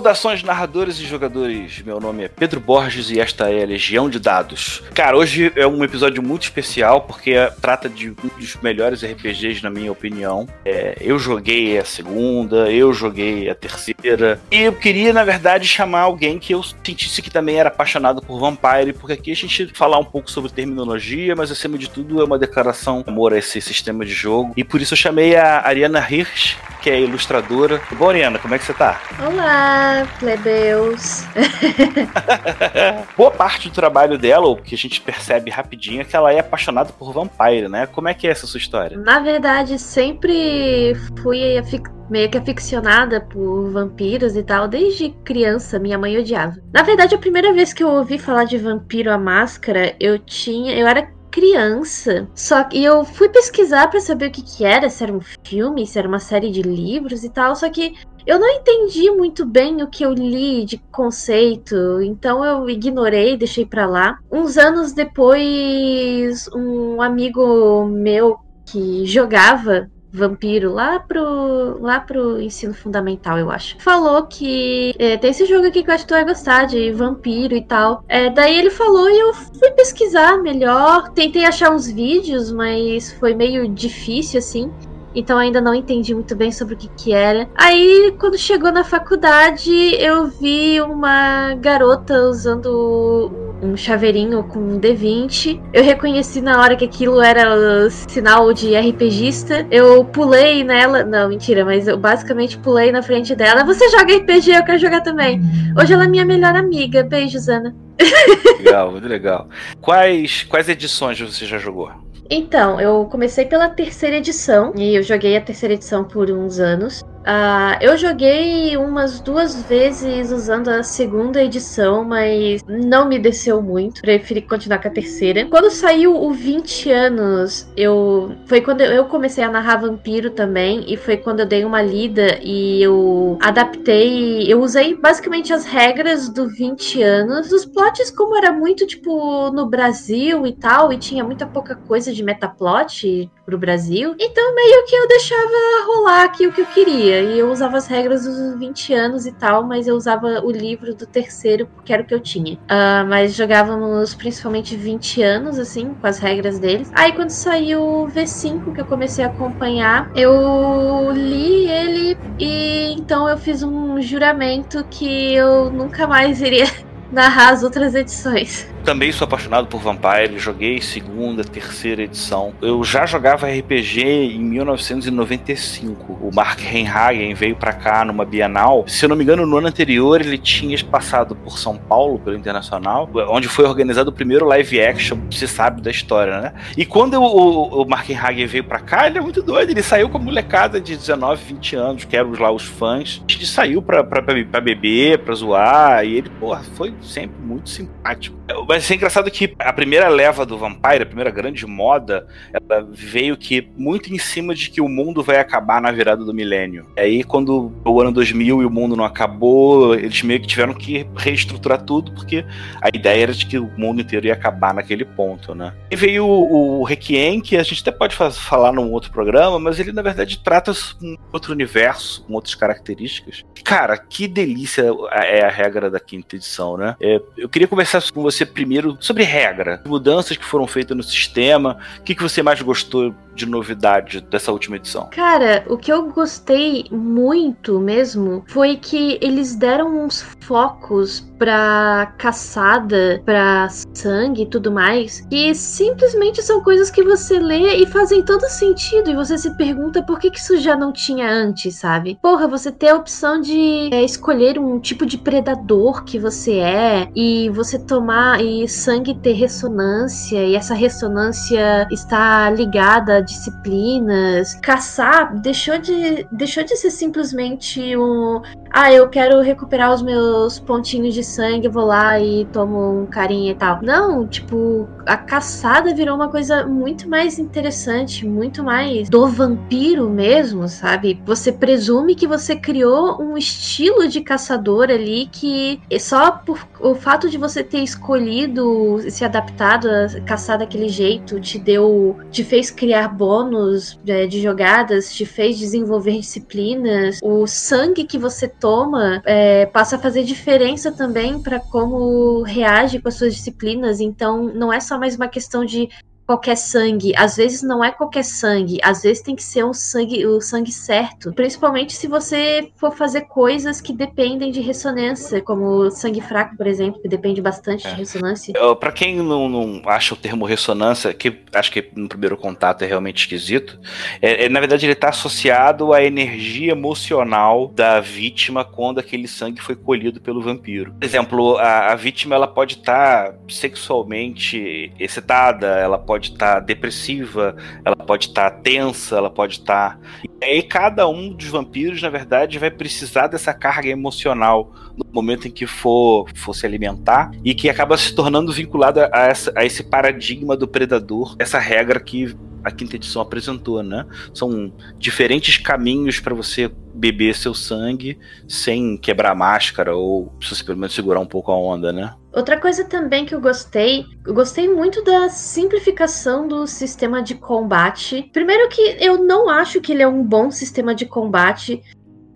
Saudações narradores e jogadores, meu nome é Pedro Borges e esta é a Legião de Dados. Cara, hoje é um episódio muito especial porque trata de um dos melhores RPGs na minha opinião. É, eu joguei a segunda, eu joguei a terceira e eu queria na verdade chamar alguém que eu sentisse que também era apaixonado por Vampire, porque aqui a gente falar um pouco sobre terminologia, mas acima de tudo é uma declaração de amor a esse sistema de jogo e por isso eu chamei a Ariana Hirsch, que é ilustradora. Bom, Ariana, como é que você tá? Olá! Plebeus. Boa parte do trabalho dela, o que a gente percebe rapidinho, é que ela é apaixonada por vampiro, né? Como é que é essa sua história? Na verdade, sempre fui meio que aficionada por vampiros e tal, desde criança, minha mãe odiava. Na verdade, a primeira vez que eu ouvi falar de Vampiro a Máscara, eu tinha, eu era criança. Só que eu fui pesquisar para saber o que que era, se era um filme, se era uma série de livros e tal, só que eu não entendi muito bem o que eu li de conceito, então eu ignorei, deixei para lá. Uns anos depois, um amigo meu que jogava vampiro lá pro, lá pro ensino fundamental, eu acho. Falou que é, tem esse jogo aqui que eu acho que tu vai gostar, de vampiro e tal. É, daí ele falou e eu fui pesquisar melhor. Tentei achar uns vídeos, mas foi meio difícil assim então ainda não entendi muito bem sobre o que, que era. Aí, quando chegou na faculdade, eu vi uma garota usando um chaveirinho com um D20. Eu reconheci na hora que aquilo era sinal de RPGista. Eu pulei nela. Não, mentira, mas eu basicamente pulei na frente dela. Você joga RPG, eu quero jogar também. Hoje ela é minha melhor amiga. Beijos, Ana. Legal, muito legal. Quais, quais edições você já jogou? Então, eu comecei pela terceira edição e eu joguei a terceira edição por uns anos. Uh, eu joguei umas duas vezes usando a segunda edição, mas não me desceu muito. Preferi continuar com a terceira. Quando saiu o 20 anos, eu foi quando eu comecei a narrar vampiro também e foi quando eu dei uma lida e eu adaptei, eu usei basicamente as regras do 20 anos. Os plots como era muito tipo no Brasil e tal e tinha muita pouca coisa de metaplot pro Brasil. Então meio que eu deixava rolar aqui o que eu queria. E eu usava as regras dos 20 anos e tal, mas eu usava o livro do terceiro, porque era o que eu tinha. Uh, mas jogávamos principalmente 20 anos, assim, com as regras deles. Aí quando saiu o V5, que eu comecei a acompanhar, eu li ele e então eu fiz um juramento que eu nunca mais iria narrar as outras edições. Também sou apaixonado por Vampire, joguei segunda, terceira edição. Eu já jogava RPG em 1995. O Mark Reinhagen veio para cá numa Bienal. Se eu não me engano, no ano anterior ele tinha passado por São Paulo, pelo Internacional, onde foi organizado o primeiro live action, se sabe da história, né? E quando o, o, Mark Reinhagen veio para cá, ele é muito doido. Ele saiu com a molecada de 19, 20 anos, que eram lá os fãs. Ele saiu pra, pra, pra beber, pra zoar, e ele, porra, foi sempre muito simpático. Mas é engraçado que a primeira leva do Vampire, a primeira grande moda, ela veio que muito em cima de que o mundo vai acabar na virada do milênio. E aí, quando o ano 2000 e o mundo não acabou, eles meio que tiveram que reestruturar tudo, porque a ideia era de que o mundo inteiro ia acabar naquele ponto, né? E veio o, o Requiem, que a gente até pode falar num outro programa, mas ele na verdade trata um outro universo, com outras características. Cara, que delícia é a regra da quinta edição, né? É, eu queria conversar com você primeiro sobre regra, mudanças que foram feitas no sistema, o que, que você mais gostou de novidade dessa última edição? Cara, o que eu gostei muito mesmo foi que eles deram uns focos pra caçada, pra sangue e tudo mais, e simplesmente são coisas que você lê e fazem todo sentido, e você se pergunta por que, que isso já não tinha antes, sabe? Porra, você ter a opção de é, escolher um tipo de predador que você é, e você tomar e sangue ter ressonância, e essa ressonância está ligada disciplinas. Caçar deixou de, deixou de ser simplesmente um. Ah, eu quero recuperar os meus pontinhos de sangue, vou lá e tomo um carinho e tal. Não, tipo, a caçada virou uma coisa muito mais interessante, muito mais do vampiro mesmo, sabe? Você presume que você criou um estilo de caçador ali que só por o fato de você ter escolhido se adaptado a caçar daquele jeito te deu, te fez criar bônus é, de jogadas, te fez desenvolver disciplinas. O sangue que você toma é, passa a fazer diferença também para como reage com as suas disciplinas. Então, não é só mais uma questão de qualquer sangue. Às vezes não é qualquer sangue, às vezes tem que ser um sangue, o sangue certo. Principalmente se você for fazer coisas que dependem de ressonância, como sangue fraco, por exemplo, que depende bastante é. de ressonância. Para quem não, não, acha o termo ressonância, que acho que no primeiro contato é realmente esquisito, é, é na verdade ele está associado à energia emocional da vítima quando aquele sangue foi colhido pelo vampiro. Por exemplo, a, a vítima ela pode estar tá sexualmente excitada, ela pode pode estar tá depressiva, ela pode estar tá tensa, ela pode estar. Tá... E aí cada um dos vampiros, na verdade, vai precisar dessa carga emocional no momento em que for, for se alimentar e que acaba se tornando vinculada a, a esse paradigma do predador, essa regra que a quinta edição apresentou, né? São diferentes caminhos para você beber seu sangue sem quebrar a máscara ou se pelo menos segurar um pouco a onda, né? Outra coisa também que eu gostei, eu gostei muito da simplificação do sistema de combate. Primeiro que eu não acho que ele é um bom sistema de combate.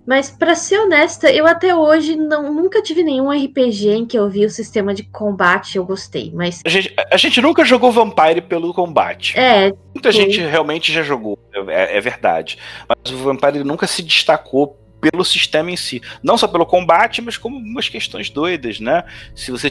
Mas para ser honesta, eu até hoje não, nunca tive nenhum RPG em que eu vi o sistema de combate eu gostei, mas... A gente, a gente nunca jogou Vampire pelo combate. É. Muita sim. gente realmente já jogou, é, é verdade. Mas o Vampire nunca se destacou pelo sistema em si. Não só pelo combate, mas como umas questões doidas, né? Se você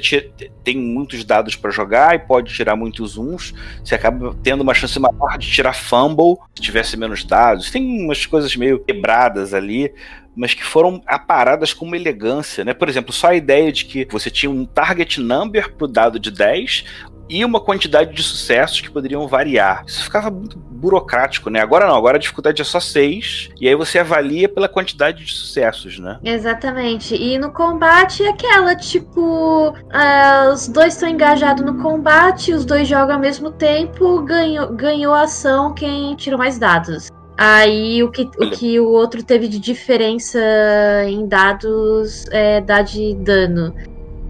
tem muitos dados para jogar e pode tirar muitos uns, você acaba tendo uma chance maior de tirar fumble se tivesse menos dados. Tem umas coisas meio quebradas ali, mas que foram aparadas com uma elegância, né? Por exemplo, só a ideia de que você tinha um target number pro dado de 10, e uma quantidade de sucessos que poderiam variar. Isso ficava muito burocrático, né? Agora não, agora a dificuldade é só 6, e aí você avalia pela quantidade de sucessos, né? Exatamente. E no combate é aquela, tipo, uh, os dois estão engajados no combate, os dois jogam ao mesmo tempo, ganhou, ganhou ação quem tirou mais dados. Aí o que, o que o outro teve de diferença em dados é dá de dano.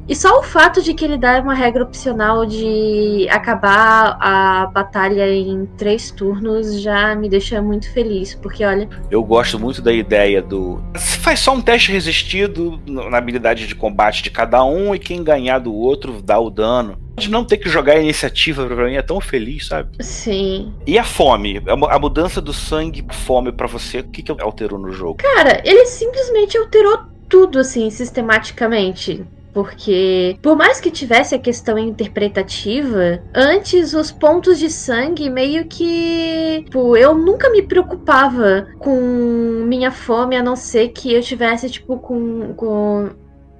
E só o fato de que ele dá uma regra opcional de acabar a batalha em três turnos já me deixa muito feliz, porque olha. Eu gosto muito da ideia do. Você faz só um teste resistido na habilidade de combate de cada um e quem ganhar do outro dá o dano. De não ter que jogar a iniciativa pra mim é tão feliz, sabe? Sim. E a fome? A mudança do sangue fome para você, o que, que alterou no jogo? Cara, ele simplesmente alterou tudo assim, sistematicamente. Porque, por mais que tivesse a questão interpretativa, antes os pontos de sangue meio que. Tipo, eu nunca me preocupava com minha fome, a não ser que eu tivesse, tipo, com. com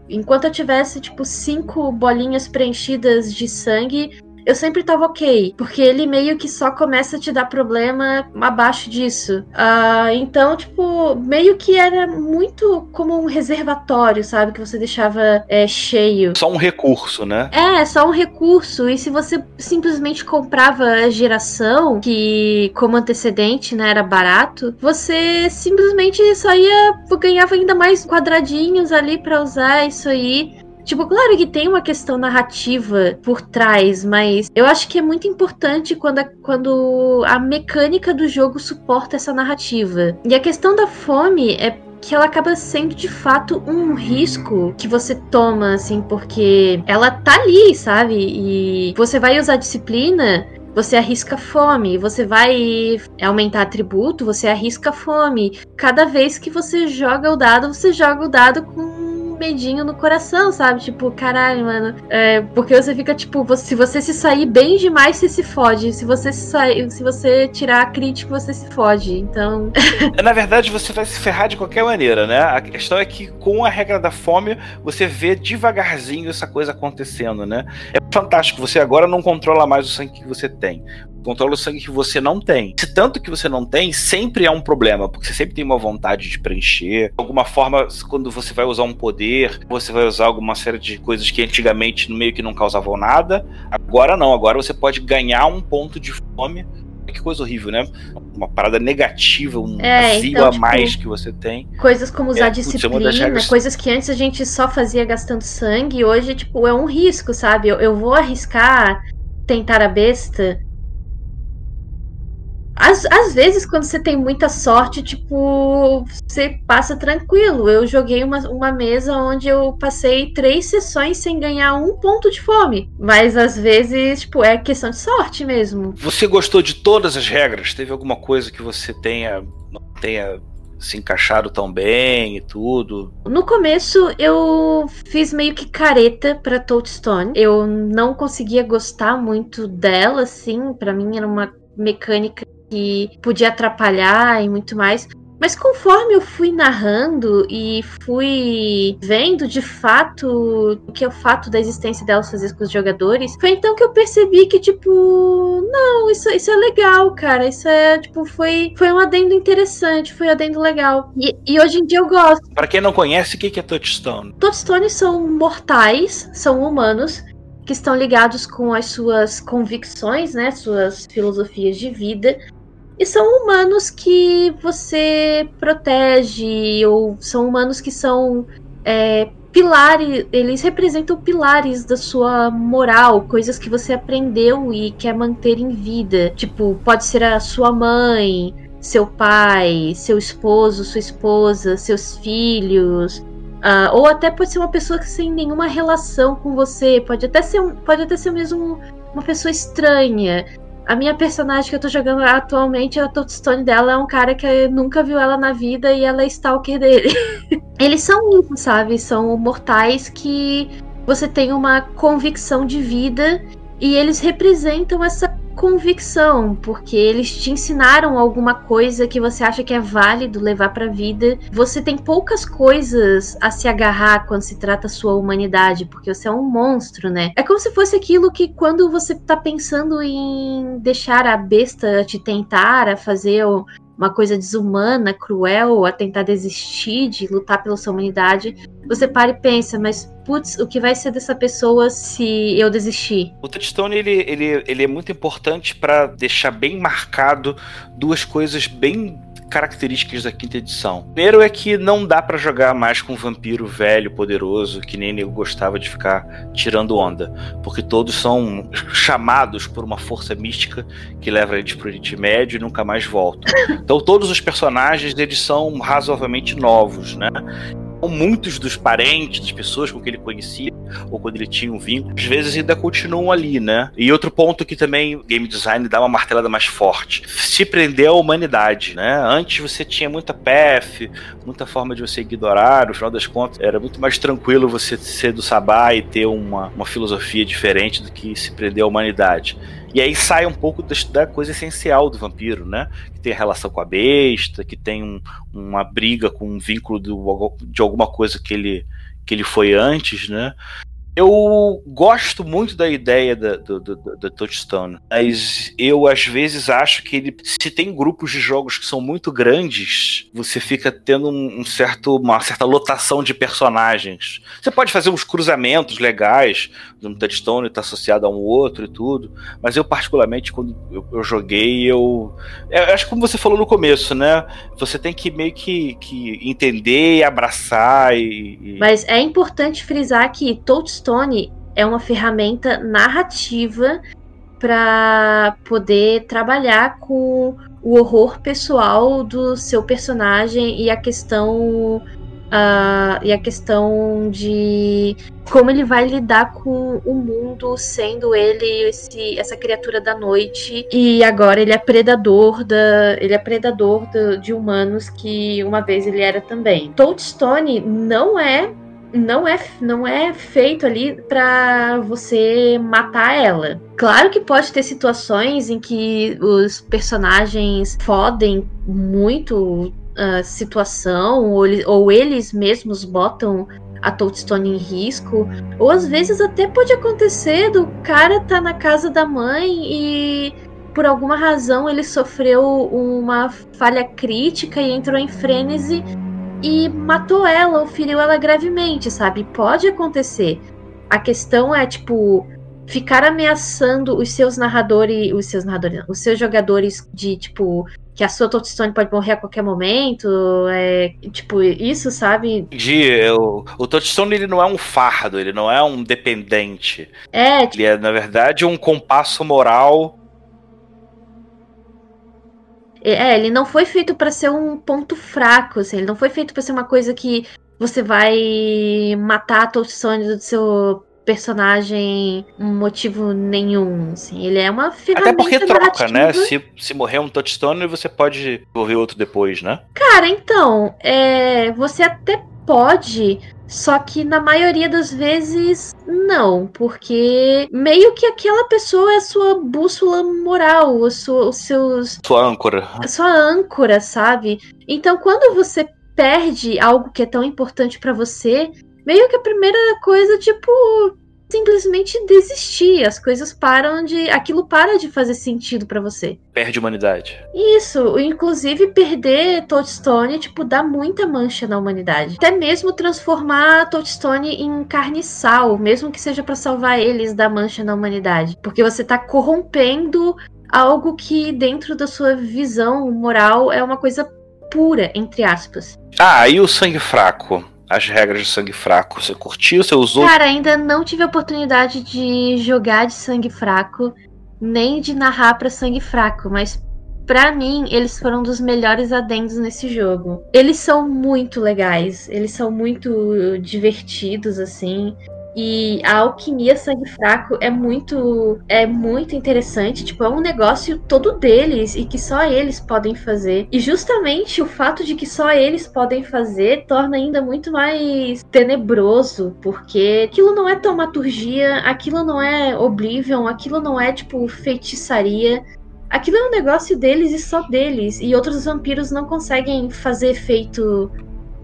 enquanto eu tivesse, tipo, cinco bolinhas preenchidas de sangue, eu sempre tava ok, porque ele meio que só começa a te dar problema abaixo disso. Uh, então, tipo, meio que era muito como um reservatório, sabe? Que você deixava é, cheio. Só um recurso, né? É, só um recurso. E se você simplesmente comprava a geração, que como antecedente, né, era barato, você simplesmente só ia ganhava ainda mais quadradinhos ali para usar isso aí. Tipo, claro que tem uma questão narrativa por trás, mas eu acho que é muito importante quando a, quando a mecânica do jogo suporta essa narrativa. E a questão da fome é que ela acaba sendo de fato um risco que você toma, assim, porque ela tá ali, sabe? E você vai usar disciplina você arrisca fome, você vai aumentar atributo, você arrisca fome. Cada vez que você joga o dado, você joga o dado com medinho no coração, sabe? Tipo, caralho, mano. É, porque você fica, tipo, se você se sair bem demais, você se fode. Se você se, sair, se você tirar a crítica, você se fode. Então. Na verdade, você vai se ferrar de qualquer maneira, né? A questão é que com a regra da fome, você vê devagarzinho essa coisa acontecendo, né? É fantástico. Você agora não controla mais o sangue que você tem controla o sangue que você não tem. Se tanto que você não tem, sempre é um problema, porque você sempre tem uma vontade de preencher. De alguma forma, quando você vai usar um poder, você vai usar alguma série de coisas que antigamente meio que não causavam nada. Agora não, agora você pode ganhar um ponto de fome. Que coisa horrível, né? Uma parada negativa, um é, vazio então, a tipo, mais que você tem. Coisas como usar É, putz, é disciplina, regras- coisas que antes a gente só fazia gastando sangue, hoje, tipo, é um risco, sabe? Eu, eu vou arriscar tentar a besta. Às, às vezes, quando você tem muita sorte, tipo, você passa tranquilo. Eu joguei uma, uma mesa onde eu passei três sessões sem ganhar um ponto de fome. Mas às vezes, tipo, é questão de sorte mesmo. Você gostou de todas as regras? Teve alguma coisa que você tenha não tenha se encaixado tão bem e tudo? No começo eu fiz meio que careta pra Touchstone. Eu não conseguia gostar muito dela, assim. Pra mim era uma mecânica que podia atrapalhar e muito mais. Mas conforme eu fui narrando e fui vendo de fato o que é o fato da existência delas fazer com os jogadores, foi então que eu percebi que, tipo, não, isso, isso é legal, cara. Isso é, tipo, foi, foi um adendo interessante, foi um adendo legal. E, e hoje em dia eu gosto. Pra quem não conhece, o que é Touchstone? Toadstones são mortais, são humanos que estão ligados com as suas convicções, né, suas filosofias de vida. E são humanos que você protege, ou são humanos que são é, pilares, eles representam pilares da sua moral, coisas que você aprendeu e quer manter em vida. Tipo, pode ser a sua mãe, seu pai, seu esposo, sua esposa, seus filhos. Ah, ou até pode ser uma pessoa que sem nenhuma relação com você. Pode até ser, um, pode até ser mesmo uma pessoa estranha. A minha personagem que eu tô jogando atualmente, a touchstone dela é um cara que nunca viu ela na vida e ela é stalker dele. Eles são isso, sabe? São mortais que você tem uma convicção de vida e eles representam essa convicção, porque eles te ensinaram alguma coisa que você acha que é válido levar pra vida. Você tem poucas coisas a se agarrar quando se trata sua humanidade, porque você é um monstro, né? É como se fosse aquilo que quando você tá pensando em deixar a besta te tentar, a fazer uma coisa desumana, cruel, a tentar desistir de lutar pela sua humanidade, você para e pensa, mas putz, o que vai ser dessa pessoa se eu desistir? O Touchstone ele, ele, ele é muito importante pra deixar bem marcado duas coisas bem características da quinta edição. Primeiro é que não dá pra jogar mais com um vampiro velho, poderoso, que nem eu gostava de ficar tirando onda, porque todos são chamados por uma força mística que leva eles pro Oriente Médio e nunca mais voltam. Então todos os personagens eles são razoavelmente novos, né? Muitos dos parentes, das pessoas com que ele conhecia, ou quando ele tinha um vínculo, às vezes ainda continuam ali, né? E outro ponto que também o game design dá uma martelada mais forte, se prender à humanidade, né? Antes você tinha muita PF, muita forma de você ignorar, no final das contas era muito mais tranquilo você ser do Sabá e ter uma, uma filosofia diferente do que se prender à humanidade. E aí sai um pouco da coisa essencial do vampiro, né? Que tem a relação com a besta, que tem um- uma briga com um vínculo do- de alguma coisa que ele, que ele foi antes, né? Eu gosto muito da ideia da, do, do, do- Touchstone, mas eu às vezes acho que ele, se tem grupos de jogos que são muito grandes, você fica tendo um certo, uma certa lotação de personagens. Você pode fazer uns cruzamentos legais, um Touchstone está associado a um outro e tudo, mas eu particularmente quando eu, eu joguei, eu, eu acho que como você falou no começo, né? Você tem que meio que, que entender e abraçar e, e- Mas é importante frisar que Touchstone é uma ferramenta narrativa para poder trabalhar com o horror pessoal do seu personagem e a questão ah, e a questão de como ele vai lidar com o mundo sendo ele esse, essa criatura da noite e agora ele é predador da ele é predador da- de humanos que uma vez ele era também. Touchstone não é não é, não é feito ali para você matar ela. Claro que pode ter situações em que os personagens fodem muito situação, ou, ou eles mesmos botam a Toadstone em risco. Ou às vezes até pode acontecer do cara tá na casa da mãe e por alguma razão ele sofreu uma falha crítica e entrou em frênese e matou ela ou feriu ela gravemente, sabe? Pode acontecer. A questão é, tipo, ficar ameaçando os seus narradores, os seus narradores, os seus jogadores de, tipo, que a sua Touchstone pode morrer a qualquer momento, é, tipo, isso, sabe? De, o, o Touchstone ele não é um fardo, ele não é um dependente. É, tipo... Ele é, na verdade, um compasso moral é, ele não foi feito para ser um ponto fraco, assim, ele não foi feito para ser uma coisa que você vai matar a touchstone do seu personagem motivo nenhum, assim. Ele é uma ferramenta Até porque troca, narrativa. né? Se, se morrer um touchstone, você pode desenvolver outro depois, né? Cara, então, é, você até pode, só que na maioria das vezes não, porque meio que aquela pessoa é a sua bússola moral, os seus. Sua âncora. Sua âncora, sabe? Então quando você perde algo que é tão importante para você, meio que a primeira coisa, tipo, simplesmente desistir. As coisas param de. Aquilo para de fazer sentido para você. Perde humanidade. Isso, inclusive perder Toadstone, tipo, dá muita mancha na humanidade. Até mesmo transformar Toadstone em carniçal, mesmo que seja para salvar eles da mancha na humanidade. Porque você tá corrompendo algo que, dentro da sua visão moral, é uma coisa pura, entre aspas. Ah, e o sangue fraco? As regras de sangue fraco. Você curtiu? Você usou? Cara, ainda não tive a oportunidade de jogar de sangue fraco, nem de narrar para sangue fraco, mas para mim eles foram um dos melhores adendos nesse jogo. Eles são muito legais, eles são muito divertidos assim. E a alquimia sangue fraco é muito é muito interessante, tipo, é um negócio todo deles e que só eles podem fazer. E justamente o fato de que só eles podem fazer torna ainda muito mais tenebroso, porque aquilo não é taumaturgia, aquilo não é Oblivion, aquilo não é tipo feitiçaria. Aquilo é um negócio deles e só deles, e outros vampiros não conseguem fazer efeito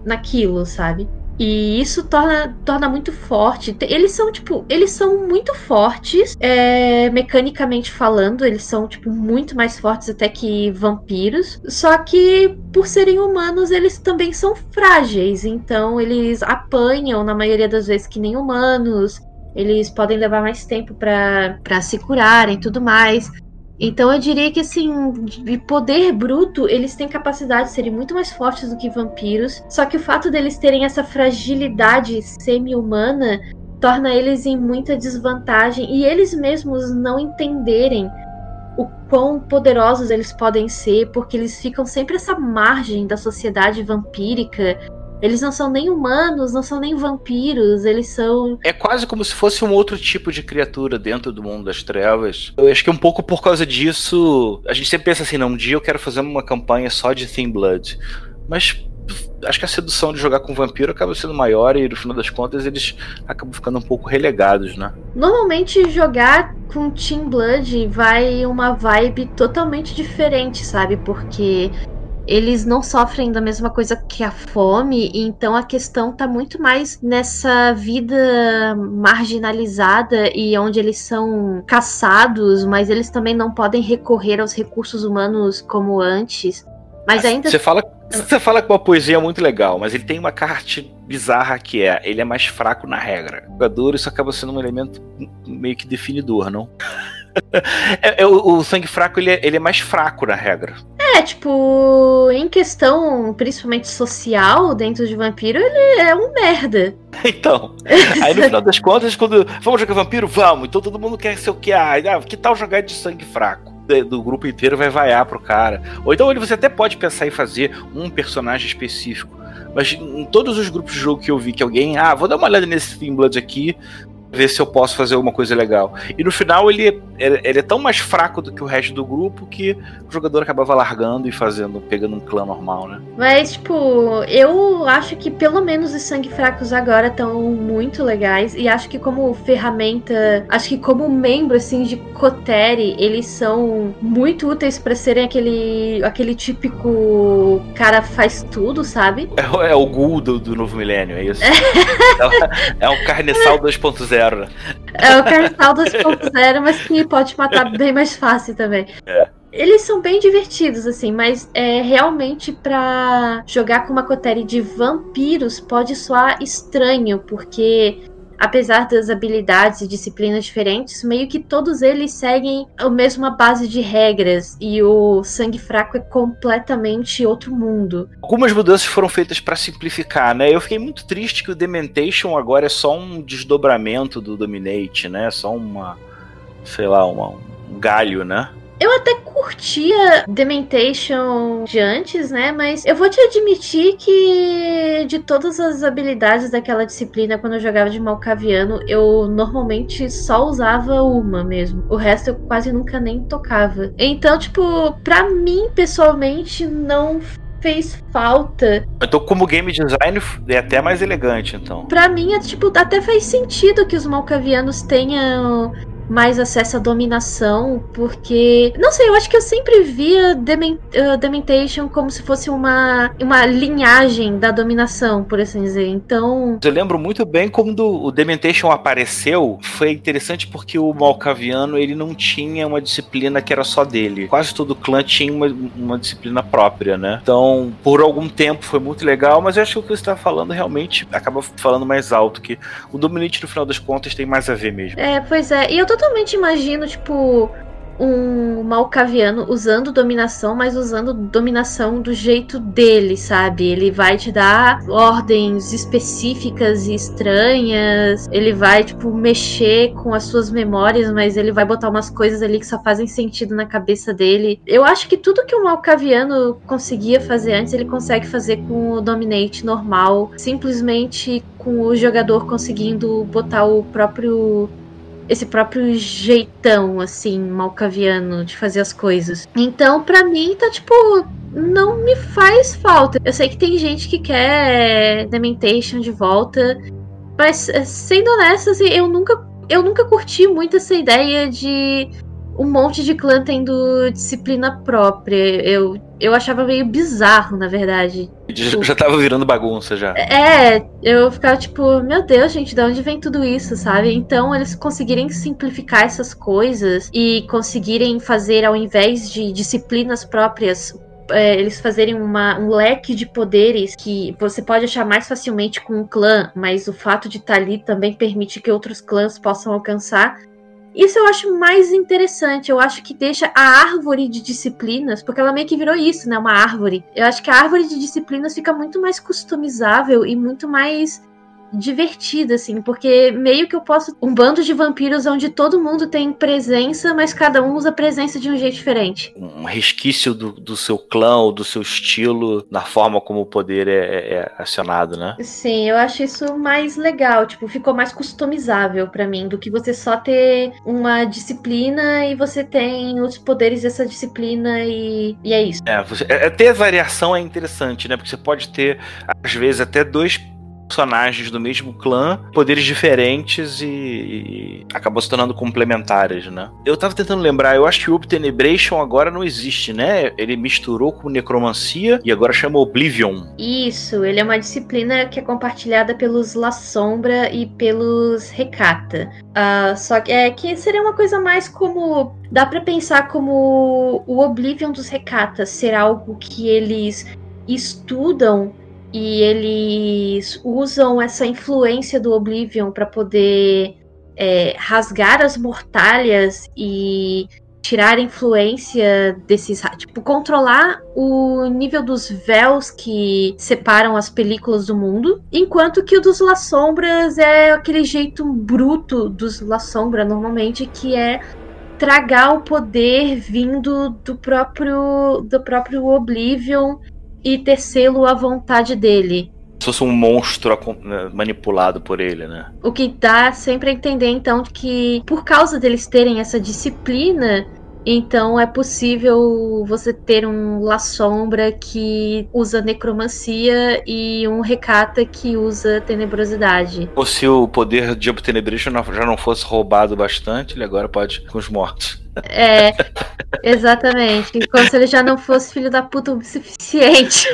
naquilo, sabe? E isso torna, torna muito forte. Eles são, tipo, eles são muito fortes, é, mecanicamente falando, eles são, tipo, muito mais fortes até que vampiros. Só que, por serem humanos, eles também são frágeis. Então, eles apanham, na maioria das vezes, que nem humanos. Eles podem levar mais tempo para se curarem e tudo mais. Então eu diria que assim, de poder bruto, eles têm capacidade de serem muito mais fortes do que vampiros. Só que o fato deles terem essa fragilidade semi-humana torna eles em muita desvantagem e eles mesmos não entenderem o quão poderosos eles podem ser, porque eles ficam sempre essa margem da sociedade vampírica eles não são nem humanos, não são nem vampiros, eles são. É quase como se fosse um outro tipo de criatura dentro do mundo das trevas. Eu acho que um pouco por causa disso, a gente sempre pensa assim: não, um dia eu quero fazer uma campanha só de Thin Blood. Mas acho que a sedução de jogar com vampiro acaba sendo maior e no final das contas eles acabam ficando um pouco relegados, né? Normalmente jogar com Team Blood vai uma vibe totalmente diferente, sabe? Porque eles não sofrem da mesma coisa que a fome, então a questão tá muito mais nessa vida marginalizada e onde eles são caçados, mas eles também não podem recorrer aos recursos humanos como antes. Mas ainda Você fala você fala com uma poesia muito legal, mas ele tem uma carta bizarra que é, ele é mais fraco na regra. O jogador, isso acaba sendo um elemento meio que definidor, não? é, é, o, o, sangue fraco, ele é, ele é mais fraco na regra. É, tipo, em questão principalmente social, dentro de vampiro, ele é um merda. Então, aí no final das contas, quando vamos jogar vampiro, vamos, então todo mundo quer ser o que ah, que tal jogar de sangue fraco? Do grupo inteiro vai vaiar pro cara. Ou então você até pode pensar em fazer um personagem específico. Mas em todos os grupos de jogo que eu vi que alguém, ah, vou dar uma olhada nesse Team Blood aqui, ver se eu posso fazer alguma coisa legal. E no final ele, ele, ele, é tão mais fraco do que o resto do grupo que o jogador acabava largando e fazendo, pegando um clã normal, né? Mas, tipo, eu acho que pelo menos os sangue fracos agora estão muito legais. E acho que como ferramenta, acho que como membro assim de Koteri, eles são muito úteis para serem aquele, aquele típico cara faz tudo, sabe? É, é o Ghoul do, do novo milênio, é isso. é, é um carniçal 2.0. É o Carniçal 2.0, mas que pode matar bem mais fácil também. É. Eles são bem divertidos, assim, mas é realmente para jogar com uma cotéria de vampiros pode soar estranho, porque apesar das habilidades e disciplinas diferentes, meio que todos eles seguem a mesma base de regras e o sangue fraco é completamente outro mundo. Algumas mudanças foram feitas para simplificar, né? Eu fiquei muito triste que o Dementation agora é só um desdobramento do Dominate, né? Só uma, sei lá, uma, um galho, né? Eu até curtia Dementation de antes, né? Mas eu vou te admitir que de todas as habilidades daquela disciplina, quando eu jogava de Malcaviano, eu normalmente só usava uma mesmo. O resto eu quase nunca nem tocava. Então, tipo, pra mim, pessoalmente, não fez falta. Então, como game design, é até mais elegante, então. Pra mim, é, tipo, até faz sentido que os malcavianos tenham mais acesso à dominação, porque. Não sei, eu acho que eu sempre via Dement, uh, Dementation como se fosse uma, uma linhagem da dominação, por assim dizer. Então. Eu lembro muito bem como o Dementation apareceu. Foi interessante porque o Malcaviano ele não tinha uma disciplina que era só dele. Quase todo clã tinha uma, uma disciplina própria, né? Então, por algum tempo foi muito legal, mas eu acho que o que você está falando realmente acaba falando mais alto, que o Dominate, no final das contas, tem mais a ver mesmo. É, pois é. E eu tô totalmente imagino, tipo, um malcaviano usando dominação, mas usando dominação do jeito dele, sabe? Ele vai te dar ordens específicas e estranhas, ele vai, tipo, mexer com as suas memórias, mas ele vai botar umas coisas ali que só fazem sentido na cabeça dele. Eu acho que tudo que o malcaviano conseguia fazer antes, ele consegue fazer com o Dominate normal, simplesmente com o jogador conseguindo botar o próprio esse próprio jeitão, assim, malcaviano de fazer as coisas. Então, para mim, tá tipo. Não me faz falta. Eu sei que tem gente que quer Dementation de volta. Mas, sendo honesta, assim, eu nunca, eu nunca curti muito essa ideia de um monte de clã tendo disciplina própria. Eu, eu achava meio bizarro, na verdade. Já, já tava virando bagunça já. É, eu ficava tipo, meu Deus, gente, de onde vem tudo isso, sabe? Então eles conseguirem simplificar essas coisas e conseguirem fazer, ao invés de disciplinas próprias, é, eles fazerem uma, um leque de poderes que você pode achar mais facilmente com um clã, mas o fato de estar tá ali também permite que outros clãs possam alcançar. Isso eu acho mais interessante. Eu acho que deixa a árvore de disciplinas, porque ela meio que virou isso, né? Uma árvore. Eu acho que a árvore de disciplinas fica muito mais customizável e muito mais divertida, assim, porque meio que eu posso. Um bando de vampiros onde todo mundo tem presença, mas cada um usa presença de um jeito diferente. Um resquício do, do seu clã ou do seu estilo na forma como o poder é, é, é acionado, né? Sim, eu acho isso mais legal, tipo, ficou mais customizável para mim do que você só ter uma disciplina e você tem os poderes dessa disciplina e, e é isso. É, você, é, ter variação é interessante, né? Porque você pode ter, às vezes, até dois personagens do mesmo clã, poderes diferentes e, e acabou se tornando complementares, né? Eu tava tentando lembrar, eu acho que o Obtenebration agora não existe, né? Ele misturou com necromancia e agora chama Oblivion. Isso, ele é uma disciplina que é compartilhada pelos La Sombra e pelos Recata. Uh, só que é que seria uma coisa mais como dá para pensar como o Oblivion dos Recatas ser algo que eles estudam e eles usam essa influência do Oblivion para poder é, rasgar as mortalhas e tirar influência desses. Tipo, controlar o nível dos véus que separam as películas do mundo. Enquanto que o dos La Sombras é aquele jeito bruto dos La Sombra, normalmente, que é tragar o poder vindo do próprio do próprio Oblivion e tecê-lo à vontade dele. Se fosse um monstro né, manipulado por ele, né? O que dá sempre a entender, então, que por causa deles terem essa disciplina, então é possível você ter um La Sombra que usa necromancia e um Recata que usa tenebrosidade. Ou se o poder de Obtenebration já não fosse roubado bastante, ele agora pode com os mortos. É, exatamente. Como se ele já não fosse filho da puta o suficiente.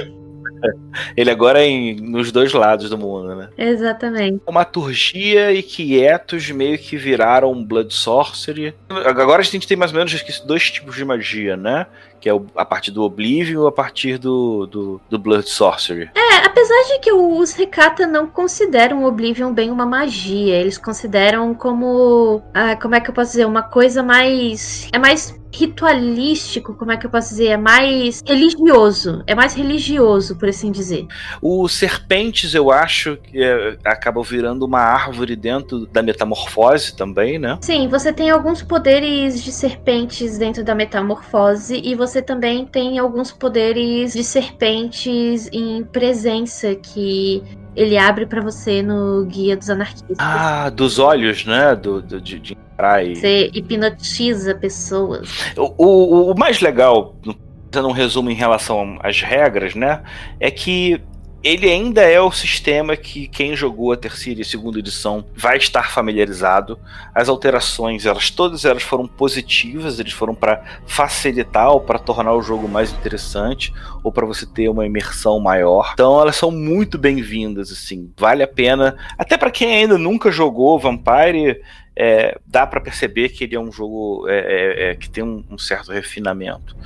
Ele agora é em, nos dois lados do mundo, né? Exatamente. Uma turgia e quietos meio que viraram Blood Sorcery. Agora a gente tem mais ou menos dois tipos de magia, né? Que é a partir do Oblivion a partir do, do, do Blood Sorcery. É, apesar de que os Recata não consideram o Oblivion bem uma magia, eles consideram como. Ah, como é que eu posso dizer? Uma coisa mais. É mais ritualístico, como é que eu posso dizer? É mais religioso. É mais religioso, por assim dizer. Os serpentes, eu acho, que é, acabam virando uma árvore dentro da metamorfose também, né? Sim, você tem alguns poderes de serpentes dentro da metamorfose e você também tem alguns poderes de serpentes em presença que ele abre para você no Guia dos Anarquistas. Ah, dos olhos, né? Do, do de, de e... Você hipnotiza pessoas. O, o, o mais legal, dando um resumo em relação às regras, né? É que ele ainda é o sistema que quem jogou a terceira e segunda edição vai estar familiarizado. As alterações, elas todas elas foram positivas, eles foram para facilitar ou para tornar o jogo mais interessante ou para você ter uma imersão maior. Então elas são muito bem-vindas assim. Vale a pena, até para quem ainda nunca jogou Vampire, é, dá para perceber que ele é um jogo é, é, é, que tem um, um, certo refinamento.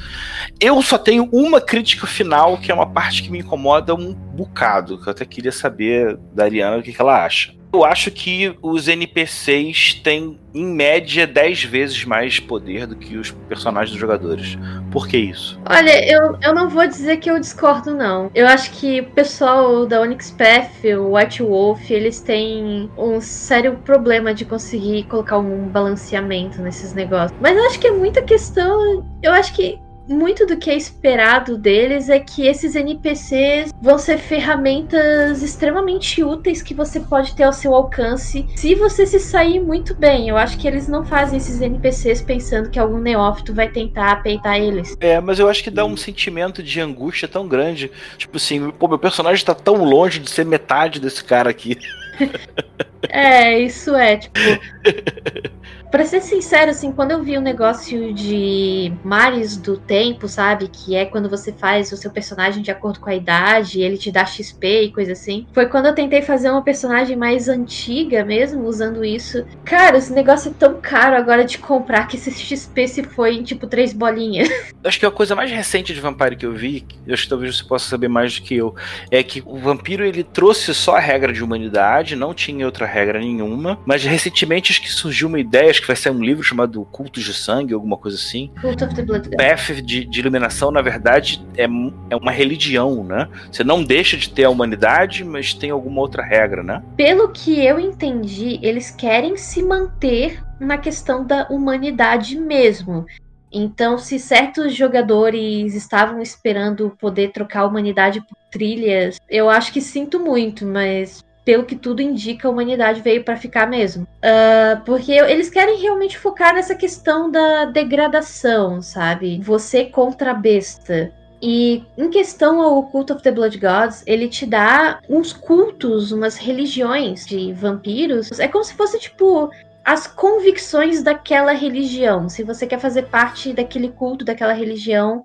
Eu só tenho uma crítica final, que é uma parte que me incomoda um bocado, que eu até queria saber da Ariana o que, que ela acha. Eu acho que os NPCs têm, em média, 10 vezes mais poder do que os personagens dos jogadores. Por que isso? Olha, eu, eu não vou dizer que eu discordo, não. Eu acho que o pessoal da Onyx Path, o White Wolf, eles têm um sério problema de conseguir colocar um balanceamento nesses negócios. Mas eu acho que é muita questão. Eu acho que muito do que é esperado deles é que esses NPCs vão ser ferramentas extremamente úteis que você pode ter ao seu alcance se você se sair muito bem. Eu acho que eles não fazem esses NPCs pensando que algum neófito vai tentar peitar eles. É, mas eu acho que dá um sentimento de angústia tão grande. Tipo assim, pô, meu personagem tá tão longe de ser metade desse cara aqui. é, isso é, tipo. Pra ser sincero, assim, quando eu vi o negócio de mares do tempo, sabe? Que é quando você faz o seu personagem de acordo com a idade, ele te dá XP e coisa assim. Foi quando eu tentei fazer uma personagem mais antiga mesmo, usando isso. Cara, esse negócio é tão caro agora de comprar que esse XP se foi em tipo três bolinhas. Acho que a coisa mais recente de Vampire que eu vi, eu acho que talvez você possa saber mais do que eu, é que o vampiro ele trouxe só a regra de humanidade, não tinha outra regra nenhuma, mas recentemente acho que surgiu uma ideia acho que vai ser um livro chamado Cultos de Sangue, alguma coisa assim. Cult of the Blood Path de, de iluminação, na verdade, é, é uma religião, né? Você não deixa de ter a humanidade, mas tem alguma outra regra, né? Pelo que eu entendi, eles querem se manter na questão da humanidade mesmo. Então, se certos jogadores estavam esperando poder trocar a humanidade por trilhas, eu acho que sinto muito, mas pelo que tudo indica, a humanidade veio para ficar mesmo. Uh, porque eles querem realmente focar nessa questão da degradação, sabe? Você contra a besta. E em questão ao Cult of the Blood Gods, ele te dá uns cultos, umas religiões de vampiros. É como se fosse tipo as convicções daquela religião. Se você quer fazer parte daquele culto, daquela religião,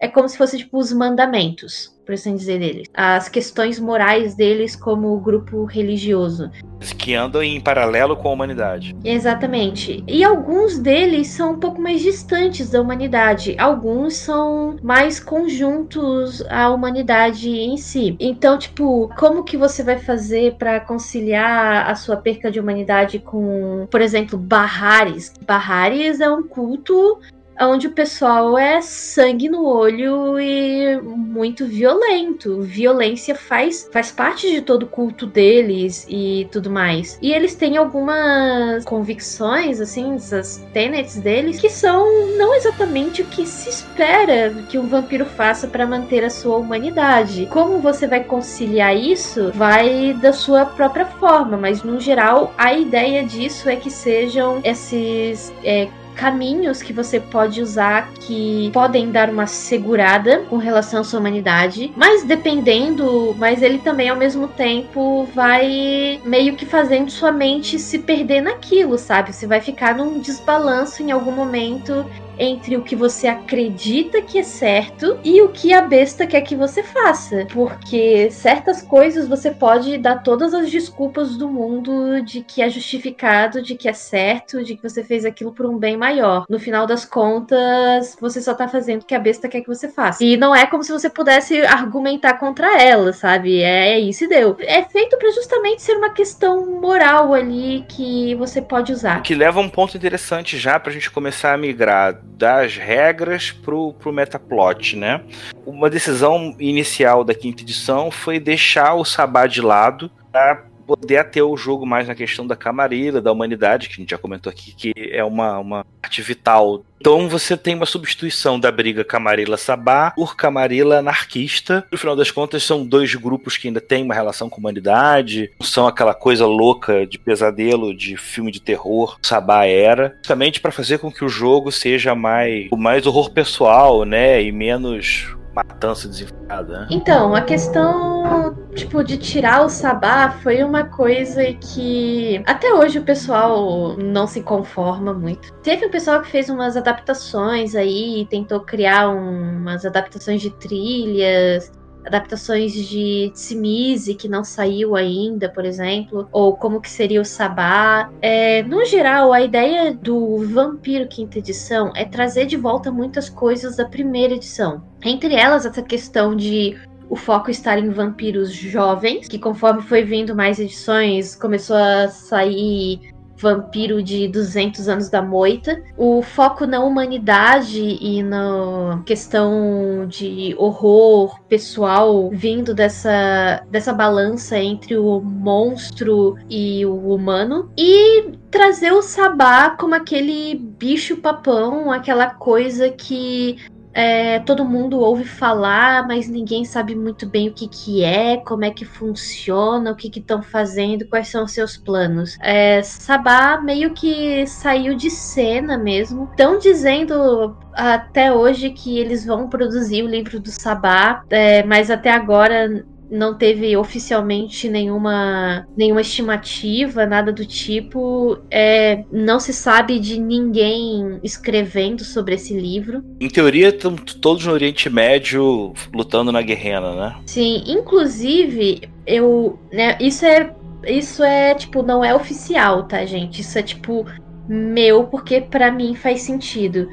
é como se fosse tipo os mandamentos por assim dizer, deles. As questões morais deles como grupo religioso. Que andam em paralelo com a humanidade. Exatamente. E alguns deles são um pouco mais distantes da humanidade. Alguns são mais conjuntos à humanidade em si. Então, tipo, como que você vai fazer para conciliar a sua perca de humanidade com, por exemplo, Bahares? Bahares é um culto onde o pessoal é sangue no olho e muito violento. Violência faz, faz parte de todo o culto deles e tudo mais. E eles têm algumas convicções, assim, essas tenets deles, que são não exatamente o que se espera que um vampiro faça para manter a sua humanidade. Como você vai conciliar isso vai da sua própria forma, mas no geral a ideia disso é que sejam esses é, caminhos que você pode usar que podem dar uma segurada com relação à sua humanidade, mas dependendo, mas ele também ao mesmo tempo vai meio que fazendo sua mente se perder naquilo, sabe? Você vai ficar num desbalanço em algum momento entre o que você acredita que é certo e o que a besta quer que você faça. Porque certas coisas você pode dar todas as desculpas do mundo de que é justificado, de que é certo, de que você fez aquilo por um bem maior. No final das contas, você só tá fazendo o que a besta quer que você faça. E não é como se você pudesse argumentar contra ela, sabe? É, é isso e deu. É feito para justamente ser uma questão moral ali que você pode usar. Que leva a um ponto interessante já pra gente começar a migrar das regras pro, pro metaplot, né? Uma decisão inicial da quinta edição foi deixar o Sabá de lado para poder ater o jogo mais na questão da camarilla, da humanidade, que a gente já comentou aqui, que é uma, uma parte vital. Então você tem uma substituição da briga Camarilla Sabá por Camarilla anarquista. No final das contas, são dois grupos que ainda têm uma relação com a humanidade, não são aquela coisa louca de pesadelo de filme de terror. Sabá era, justamente para fazer com que o jogo seja mais, mais horror pessoal, né, e menos matança desenfreada, né? Então, a questão, tipo, de tirar o sabá foi uma coisa que até hoje o pessoal não se conforma muito. Teve um pessoal que fez umas adaptações aí, tentou criar umas adaptações de trilhas, adaptações de Tsimise, que não saiu ainda, por exemplo, ou como que seria o Sabá. É, no geral, a ideia do Vampiro Quinta Edição é trazer de volta muitas coisas da primeira edição. Entre elas, essa questão de o foco estar em vampiros jovens, que conforme foi vindo mais edições, começou a sair vampiro de 200 anos da moita. O foco na humanidade e na questão de horror pessoal vindo dessa, dessa balança entre o monstro e o humano. E trazer o Sabá como aquele bicho papão, aquela coisa que é, todo mundo ouve falar, mas ninguém sabe muito bem o que, que é, como é que funciona, o que estão fazendo, quais são os seus planos. É, Sabá meio que saiu de cena mesmo. Estão dizendo até hoje que eles vão produzir o livro do Sabá, é, mas até agora não teve oficialmente nenhuma, nenhuma estimativa, nada do tipo. É, não se sabe de ninguém escrevendo sobre esse livro. Em teoria, estão todos no Oriente Médio lutando na guerrena, né? Sim, inclusive, eu. Né, isso é. Isso é, tipo, não é oficial, tá, gente? Isso é, tipo, meu, porque para mim faz sentido.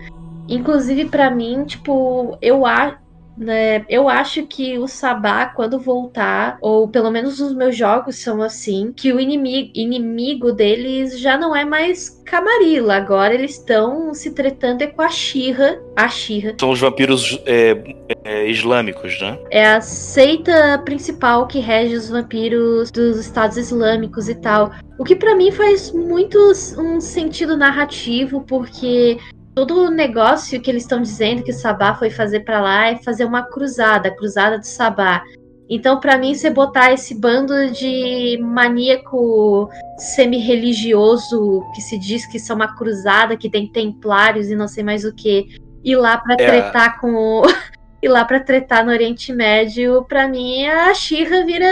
Inclusive, para mim, tipo, eu acho né? Eu acho que o Sabá, quando voltar, ou pelo menos os meus jogos são assim, que o inimigo, inimigo deles já não é mais Camarilla. Agora eles estão se tretando é com a Xirra. A Xirra. São os vampiros é, é, islâmicos, né? É a seita principal que rege os vampiros dos estados islâmicos e tal. O que para mim faz muito um sentido narrativo, porque todo o negócio que eles estão dizendo que o Sabá foi fazer para lá é fazer uma cruzada, a cruzada do Sabá. Então, para mim, você botar esse bando de maníaco semi-religioso que se diz que são uma cruzada, que tem templários e não sei mais o que, ir lá para é. tretar com o... ir lá para tretar no Oriente Médio, para mim a Shira vira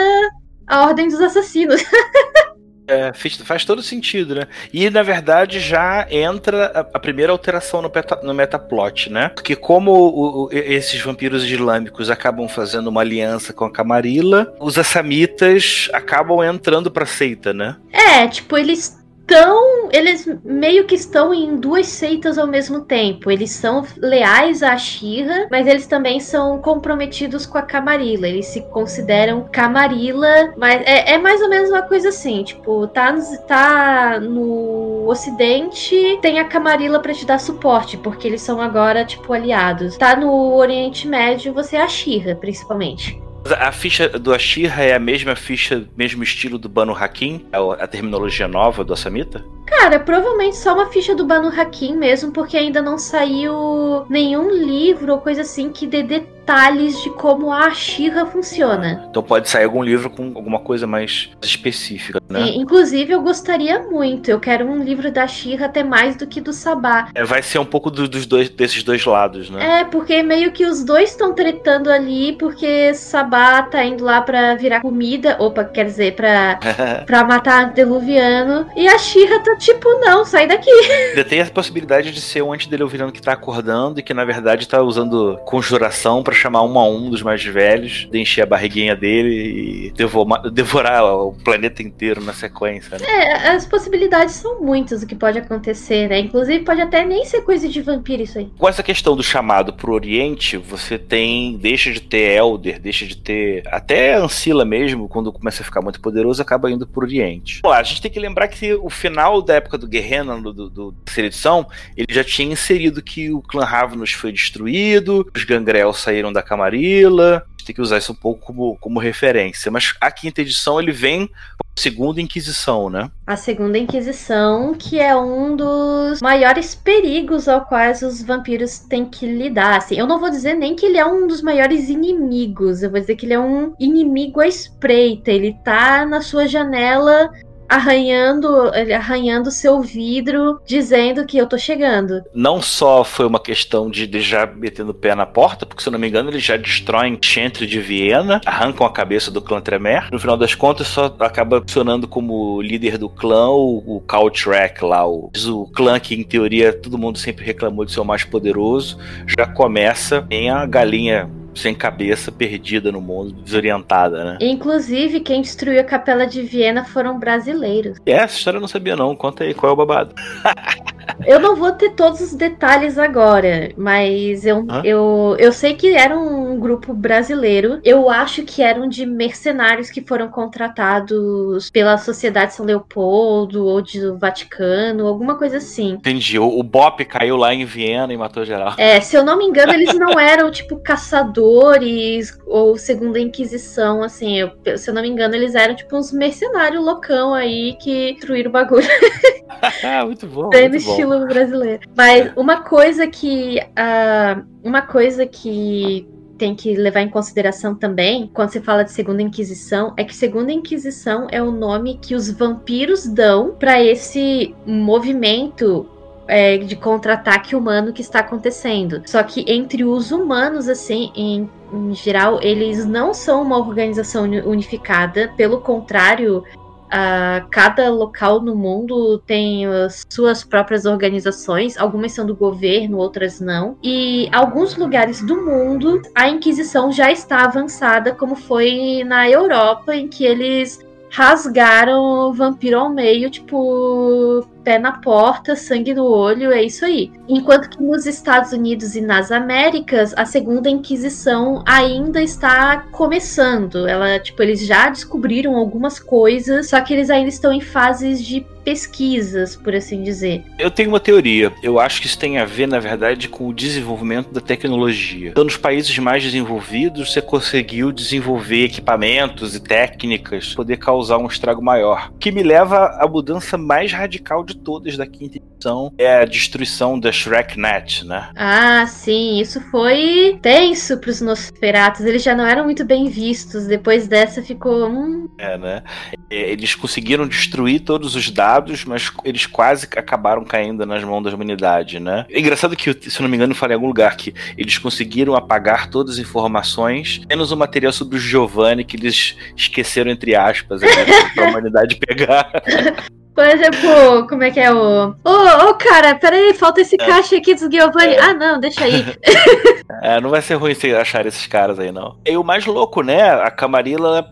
a Ordem dos Assassinos. É, faz todo sentido, né? E na verdade já entra a, a primeira alteração no, peta, no metaplot, né? Porque como o, o, esses vampiros islâmicos acabam fazendo uma aliança com a Camarilla, os assamitas acabam entrando pra seita, né? É, tipo, eles tão. Eles meio que estão em duas seitas ao mesmo tempo. Eles são leais à Shira, mas eles também são comprometidos com a Camarilla. Eles se consideram Camarilla, mas é, é mais ou menos uma coisa assim: tipo, tá, tá no Ocidente, tem a Camarilla para te dar suporte, porque eles são agora, tipo, aliados. Tá no Oriente Médio, você é a Shira, principalmente. A ficha do Ashira é a mesma ficha, mesmo estilo do Banu Hakim? É a terminologia nova do Assamita? Cara, provavelmente só uma ficha do Banu Hakim mesmo, porque ainda não saiu nenhum livro ou coisa assim que dê detalhes de como a Ashira funciona. Então pode sair algum livro com alguma coisa mais específica, né? E, inclusive, eu gostaria muito. Eu quero um livro da Ashira até mais do que do Sabá. É, vai ser um pouco do, dos dois, desses dois lados, né? É, porque meio que os dois estão tretando ali, porque Sabá tá indo lá pra virar comida. Opa, quer dizer, pra, pra matar Deluviano. E a Shira tá tipo, não, sai daqui. Ainda tem a possibilidade de ser o antediluviano que tá acordando e que na verdade tá usando conjuração para chamar um a um dos mais velhos, de encher a barriguinha dele e devorar, devorar o planeta inteiro na sequência. Né? É, as possibilidades são muitas do que pode acontecer, né? Inclusive pode até nem ser coisa de vampiro isso aí. Com essa questão do chamado pro Oriente, você tem. deixa de ter Elder, deixa de ter. Até Ancila mesmo, quando começa a ficar muito poderoso, acaba indo pro Oriente. Bom, a gente tem que lembrar que o final da época do Guerrero, do, do, do terceira edição, ele já tinha inserido que o clã Ravnus foi destruído, os Gangrel saíram da Camarilla. A tem que usar isso um pouco como, como referência. Mas a quinta edição ele vem Segunda Inquisição, né? A Segunda Inquisição, que é um dos maiores perigos ao quais os vampiros têm que lidar. Assim, eu não vou dizer nem que ele é um dos maiores inimigos, eu vou dizer que ele é um inimigo à espreita. Ele tá na sua janela arranhando, arranhando seu vidro, dizendo que eu tô chegando. Não só foi uma questão de, de já metendo o pé na porta, porque se eu não me engano eles já destroem Chantry de Viena, arrancam a cabeça do clã Tremere. No final das contas só acaba funcionando como líder do clã o, o Caltrack lá, o, o clã que em teoria todo mundo sempre reclamou de ser o mais poderoso, já começa em a galinha sem cabeça, perdida no mundo, desorientada, né? Inclusive, quem destruiu a Capela de Viena foram brasileiros. É, essa história eu não sabia não. Conta aí, qual é o babado? eu não vou ter todos os detalhes agora, mas eu, eu, eu sei que era um grupo brasileiro. Eu acho que eram de mercenários que foram contratados pela Sociedade São Leopoldo ou do Vaticano, alguma coisa assim. Entendi. O, o Bop caiu lá em Viena e matou geral. É, se eu não me engano, eles não eram tipo caçadores ou segunda Inquisição, assim. Eu, se eu não me engano, eles eram tipo uns mercenários loucão aí que destruíram o bagulho. muito bom. Muito bom estilo brasileiro. Mas uma coisa que. Uh, uma coisa que tem que levar em consideração também, quando se fala de Segunda Inquisição, é que Segunda Inquisição é o nome que os vampiros dão para esse movimento é, de contra-ataque humano que está acontecendo. Só que entre os humanos, assim, em, em geral, eles não são uma organização unificada, pelo contrário, Uh, cada local no mundo tem as suas próprias organizações, algumas são do governo, outras não. E alguns lugares do mundo a Inquisição já está avançada, como foi na Europa, em que eles rasgaram o vampiro ao meio, tipo, pé na porta, sangue no olho, é isso aí. Enquanto que nos Estados Unidos e nas Américas, a segunda Inquisição ainda está começando. Ela, tipo, eles já descobriram algumas coisas, só que eles ainda estão em fases de pesquisas, por assim dizer. Eu tenho uma teoria. Eu acho que isso tem a ver, na verdade, com o desenvolvimento da tecnologia. Então, nos países mais desenvolvidos, você conseguiu desenvolver equipamentos e técnicas poder causar um estrago maior. Que me leva à mudança mais radical de todas da quinta edição é a destruição da ShrekNet, né? Ah, sim. Isso foi tenso para os Nosferatos. Eles já não eram muito bem vistos. Depois dessa ficou. Hum... É, né? É, eles conseguiram destruir todos os dados mas eles quase acabaram caindo nas mãos da humanidade, né? É engraçado que, se não me engano, eu falei em algum lugar que eles conseguiram apagar todas as informações, menos o material sobre o Giovanni que eles esqueceram, entre aspas, né, pra humanidade pegar. Por exemplo, como é que é o. Ô, oh, oh, cara, peraí, falta esse é. caixa aqui dos Giovanni. É. Ah, não, deixa aí. é, não vai ser ruim se achar esses caras aí, não. E o mais louco, né? A Camarilla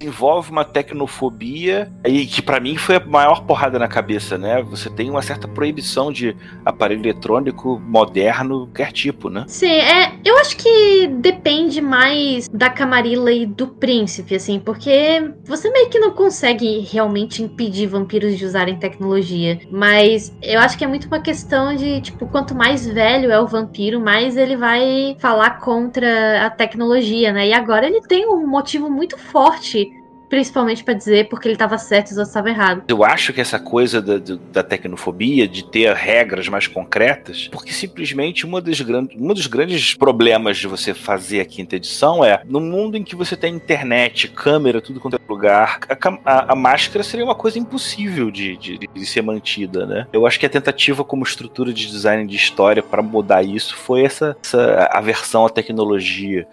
envolve uma tecnofobia e que para mim foi a maior porrada na cabeça, né? Você tem uma certa proibição de aparelho eletrônico moderno, qualquer tipo, né? Sim, é, eu acho que depende mais da Camarilla e do príncipe, assim, porque você meio que não consegue realmente impedir vampiros de usarem tecnologia, mas eu acho que é muito uma questão de, tipo, quanto mais velho é o vampiro, mais ele vai falar contra a tecnologia, né? E agora ele tem um motivo muito forte principalmente para dizer porque ele estava certo e os outros estavam errados. Eu acho que essa coisa da, da, tecnofobia, de ter regras mais concretas, porque simplesmente uma das grandes, um dos grandes problemas de você fazer a quinta edição é, no mundo em que você tem internet, câmera, tudo quanto é lugar, a, a, a máscara seria uma coisa impossível de, de, de, ser mantida, né? Eu acho que a tentativa como estrutura de design de história para mudar isso foi essa, essa aversão à tecnologia.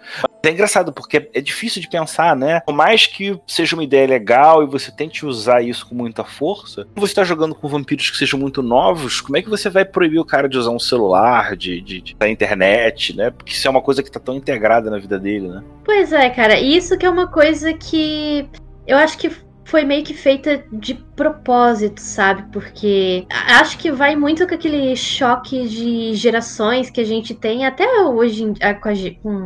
É engraçado, porque é difícil de pensar, né? Por mais que seja uma ideia legal e você tente usar isso com muita força, você está jogando com vampiros que sejam muito novos, como é que você vai proibir o cara de usar um celular, de, de, de da internet, né? Porque isso é uma coisa que está tão integrada na vida dele, né? Pois é, cara. Isso que é uma coisa que eu acho que foi meio que feita de propósito, sabe? Porque acho que vai muito com aquele choque de gerações que a gente tem até hoje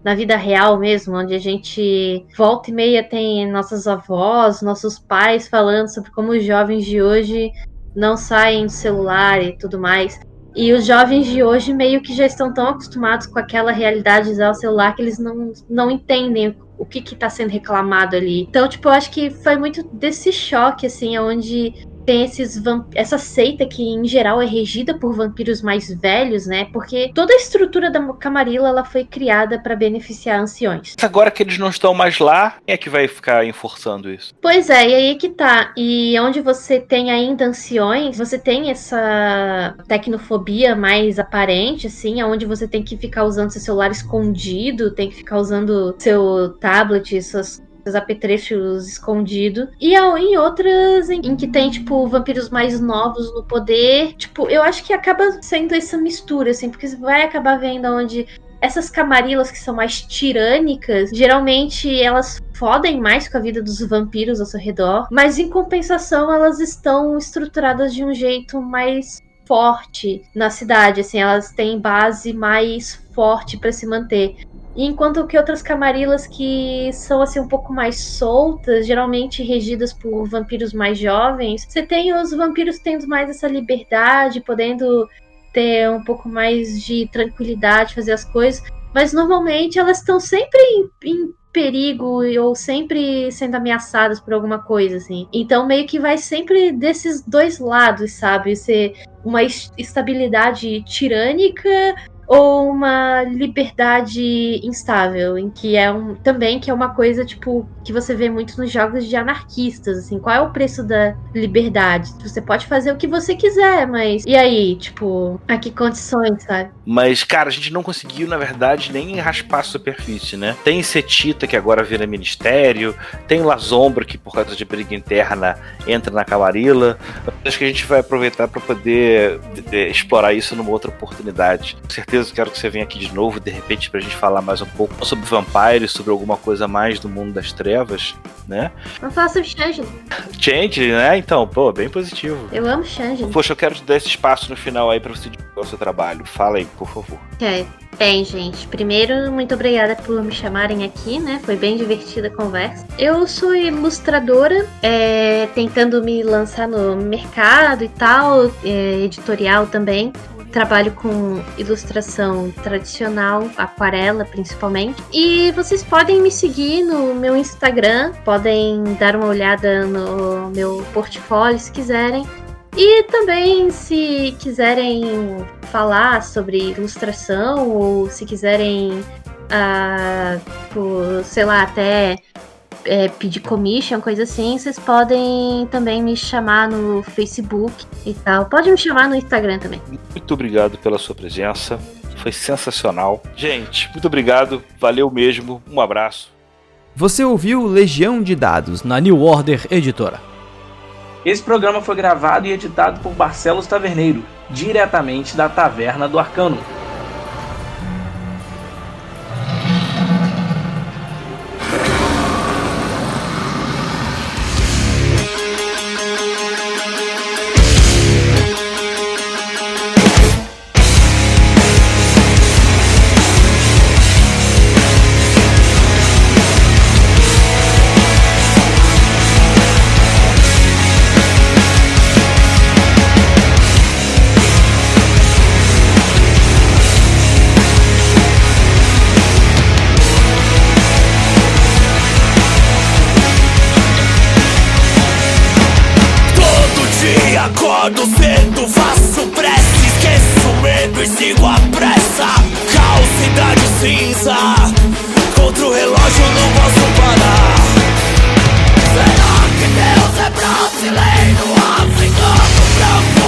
na vida real mesmo, onde a gente volta e meia tem nossas avós, nossos pais falando sobre como os jovens de hoje não saem do celular e tudo mais. E os jovens de hoje meio que já estão tão acostumados com aquela realidade de usar o celular que eles não, não entendem o que que tá sendo reclamado ali. Então, tipo, eu acho que foi muito desse choque, assim, onde tem esses essa seita que em geral é regida por vampiros mais velhos, né? Porque toda a estrutura da Camarilla ela foi criada para beneficiar anciões. Agora que eles não estão mais lá, quem é que vai ficar enforçando isso? Pois é, e aí que tá. E onde você tem ainda anciões, você tem essa tecnofobia mais aparente, assim, onde você tem que ficar usando seu celular escondido, tem que ficar usando seu tablet, suas apetrechos escondidos. E em outras em, em, que tem, tipo, vampiros mais novos no poder. Tipo, eu acho que acaba sendo essa mistura, assim, porque você vai acabar vendo onde essas camarilas que são mais tirânicas, geralmente elas fodem mais com a vida dos vampiros ao seu redor, mas em compensação elas estão estruturadas de um jeito mais forte na cidade, assim, elas têm base mais forte para se manter. Enquanto que outras camarilas que são assim um pouco mais soltas, geralmente regidas por vampiros mais jovens, você tem os vampiros tendo mais essa liberdade, podendo ter um pouco mais de tranquilidade, fazer as coisas, mas normalmente elas estão sempre em, em perigo ou sempre sendo ameaçadas por alguma coisa, assim. Então meio que vai sempre desses dois lados, sabe? Ser uma estabilidade tirânica ou uma liberdade instável, em que é um também que é uma coisa tipo que você vê muito nos jogos de anarquistas, assim, qual é o preço da liberdade? Você pode fazer o que você quiser, mas e aí, tipo, a que condições, sabe? Mas cara, a gente não conseguiu, na verdade, nem raspar a superfície, né? Tem Setita que agora vira ministério, tem Lazombra que por causa de briga interna entra na Camarilla. Acho que a gente vai aproveitar para poder de, de, explorar isso numa outra oportunidade. Com certeza certeza quero que você venha aqui de novo, de repente, pra gente falar mais um pouco sobre vampires, sobre alguma coisa mais do mundo das trevas, né? Vamos falar sobre Change. Change, né? Então, pô, bem positivo. Eu amo Change. Poxa, eu quero te dar esse espaço no final aí pra você divulgar o seu trabalho. Fala aí, por favor. É. Bem, gente, primeiro, muito obrigada por me chamarem aqui, né? Foi bem divertida a conversa. Eu sou ilustradora, é, tentando me lançar no mercado e tal, é, editorial também trabalho com ilustração tradicional, aquarela principalmente. E vocês podem me seguir no meu Instagram, podem dar uma olhada no meu portfólio se quiserem. E também, se quiserem falar sobre ilustração ou se quiserem, uh, sei lá, até é, pedir commission, coisa assim, vocês podem também me chamar no Facebook e tal. Pode me chamar no Instagram também. Muito obrigado pela sua presença. Foi sensacional. Gente, muito obrigado. Valeu mesmo. Um abraço. Você ouviu Legião de Dados na New Order Editora. Esse programa foi gravado e editado por Barcelos Taverneiro, diretamente da Taverna do Arcano. persigo a pressa. Caos, cidade cinza. Contra o relógio não posso parar. Será que Deus é brasileiro? Africano, branco?